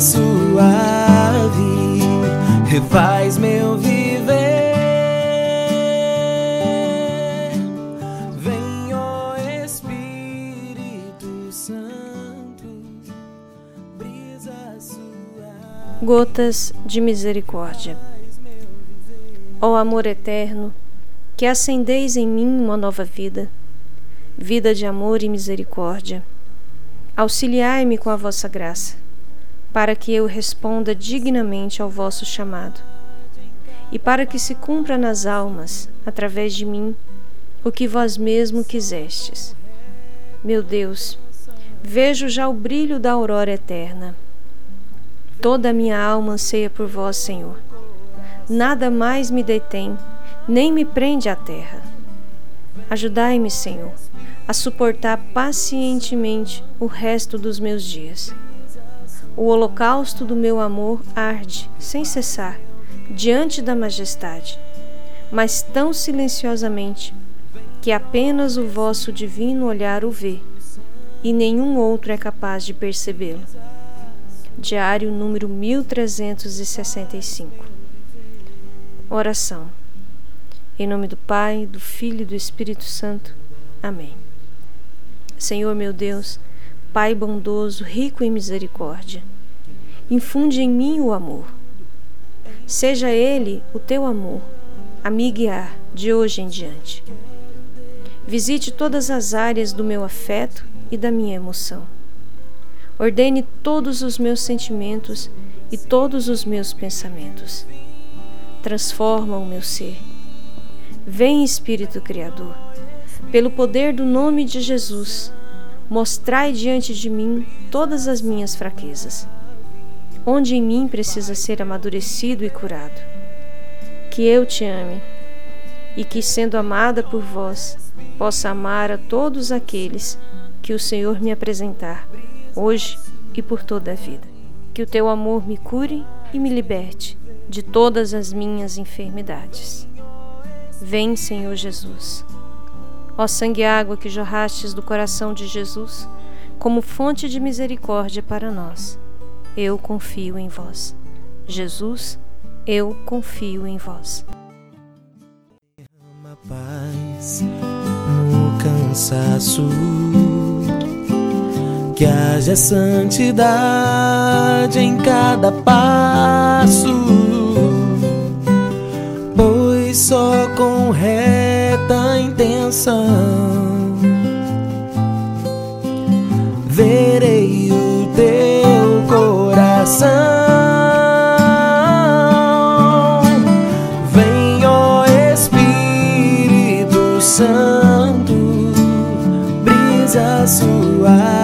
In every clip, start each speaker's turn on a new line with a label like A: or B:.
A: suave, refaz meu viver. Vem, ó Espírito Santo, brisa suave.
B: Gotas de misericórdia. Ó amor eterno, que acendeis em mim uma nova vida, vida de amor e misericórdia. Auxiliai-me com a vossa graça, para que eu responda dignamente ao vosso chamado, e para que se cumpra nas almas, através de mim, o que vós mesmo quisestes. Meu Deus, vejo já o brilho da aurora eterna. Toda a minha alma anseia por vós, Senhor. Nada mais me detém, nem me prende à terra. Ajudai-me, Senhor a suportar pacientemente o resto dos meus dias. O holocausto do meu amor arde, sem cessar, diante da majestade, mas tão silenciosamente que apenas o vosso divino olhar o vê, e nenhum outro é capaz de percebê-lo. Diário número 1365. Oração. Em nome do Pai, do Filho e do Espírito Santo. Amém. Senhor meu Deus, Pai bondoso, rico em misericórdia, infunde em mim o amor. Seja ele o teu amor a me guiar de hoje em diante. Visite todas as áreas do meu afeto e da minha emoção. Ordene todos os meus sentimentos e todos os meus pensamentos. Transforma o meu ser. Vem, Espírito Criador pelo poder do nome de Jesus, mostrai diante de mim todas as minhas fraquezas, onde em mim precisa ser amadurecido e curado. Que eu te ame e que, sendo amada por vós, possa amar a todos aqueles que o Senhor me apresentar, hoje e por toda a vida. Que o teu amor me cure e me liberte de todas as minhas enfermidades. Vem, Senhor Jesus. Ó sangue e água que jorrastes do coração de Jesus, como fonte de misericórdia para nós, eu confio em vós. Jesus, eu confio em vós.
A: Derrama paz no cansaço, que haja santidade em cada passo, pois só com reta intenção verei o teu coração. Vem, ó Espírito Santo, brisa suave,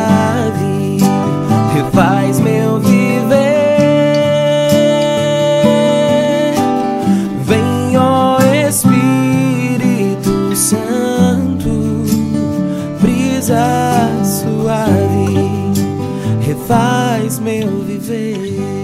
A: refaz meu viver.